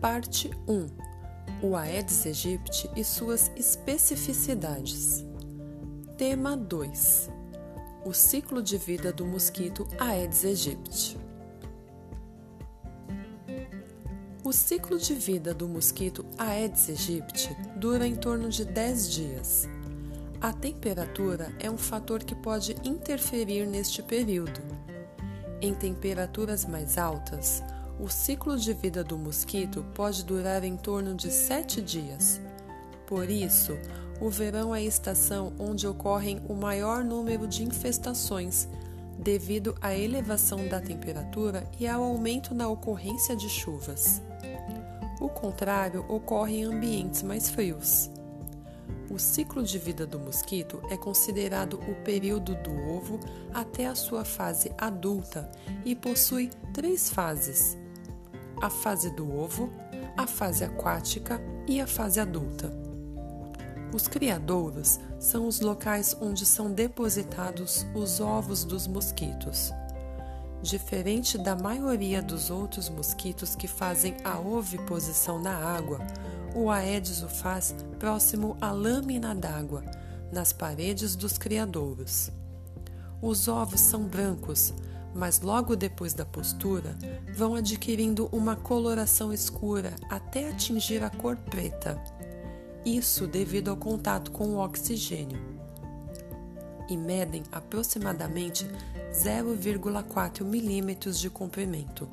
Parte 1 O Aedes aegypti e suas especificidades. Tema 2 O ciclo de vida do mosquito Aedes aegypti. O ciclo de vida do mosquito Aedes aegypti dura em torno de 10 dias. A temperatura é um fator que pode interferir neste período. Em temperaturas mais altas, o ciclo de vida do mosquito pode durar em torno de 7 dias. Por isso, o verão é a estação onde ocorrem o maior número de infestações, devido à elevação da temperatura e ao aumento na ocorrência de chuvas. O contrário ocorre em ambientes mais frios. O ciclo de vida do mosquito é considerado o período do ovo até a sua fase adulta e possui três fases: a fase do ovo, a fase aquática e a fase adulta. Os criadouros são os locais onde são depositados os ovos dos mosquitos. Diferente da maioria dos outros mosquitos que fazem a oviposição na água, o Aedes o faz próximo à lâmina d'água, nas paredes dos criadouros. Os ovos são brancos, mas logo depois da postura vão adquirindo uma coloração escura até atingir a cor preta. Isso devido ao contato com o oxigênio e medem aproximadamente 0,4 milímetros de comprimento.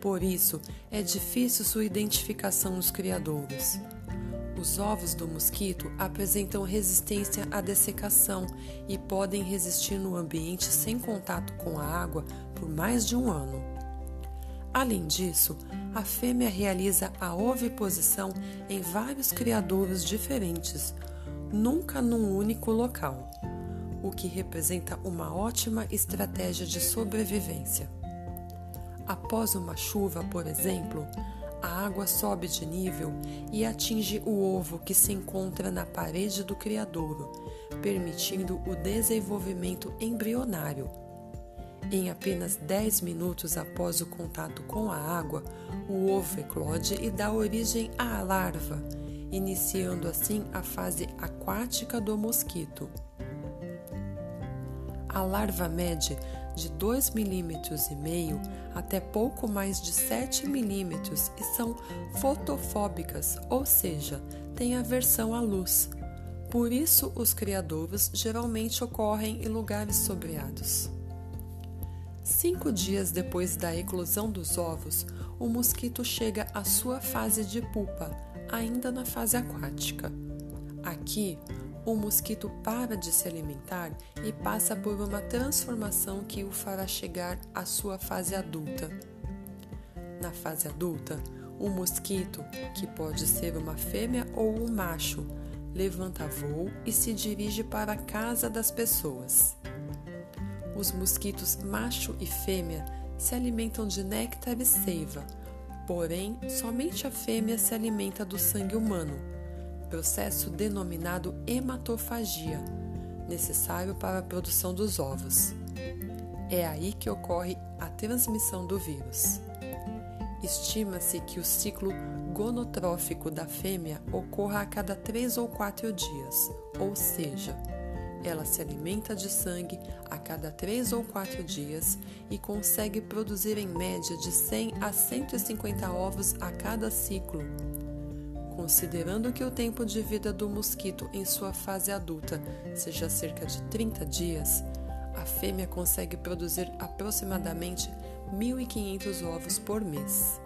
Por isso, é difícil sua identificação nos criadouros. Os ovos do mosquito apresentam resistência à dessecação e podem resistir no ambiente sem contato com a água por mais de um ano. Além disso, a fêmea realiza a oviposição em vários criadouros diferentes, nunca num único local o que representa uma ótima estratégia de sobrevivência. Após uma chuva, por exemplo, a água sobe de nível e atinge o ovo que se encontra na parede do criadouro, permitindo o desenvolvimento embrionário. Em apenas 10 minutos após o contato com a água, o ovo eclode e dá origem à larva, iniciando assim a fase aquática do mosquito. A larva mede de 2,5 mm até pouco mais de 7 mm e são fotofóbicas, ou seja, têm aversão à luz. Por isso, os criadouros geralmente ocorrem em lugares sombreados. Cinco dias depois da eclosão dos ovos, o mosquito chega à sua fase de pupa, ainda na fase aquática. Aqui, o mosquito para de se alimentar e passa por uma transformação que o fará chegar à sua fase adulta. Na fase adulta, o mosquito, que pode ser uma fêmea ou um macho, levanta voo e se dirige para a casa das pessoas. Os mosquitos macho e fêmea se alimentam de néctar e seiva, porém, somente a fêmea se alimenta do sangue humano processo denominado hematofagia, necessário para a produção dos ovos. É aí que ocorre a transmissão do vírus. Estima-se que o ciclo gonotrófico da fêmea ocorra a cada três ou quatro dias, ou seja, ela se alimenta de sangue a cada três ou quatro dias e consegue produzir em média de 100 a 150 ovos a cada ciclo Considerando que o tempo de vida do mosquito em sua fase adulta seja cerca de 30 dias, a fêmea consegue produzir aproximadamente 1.500 ovos por mês.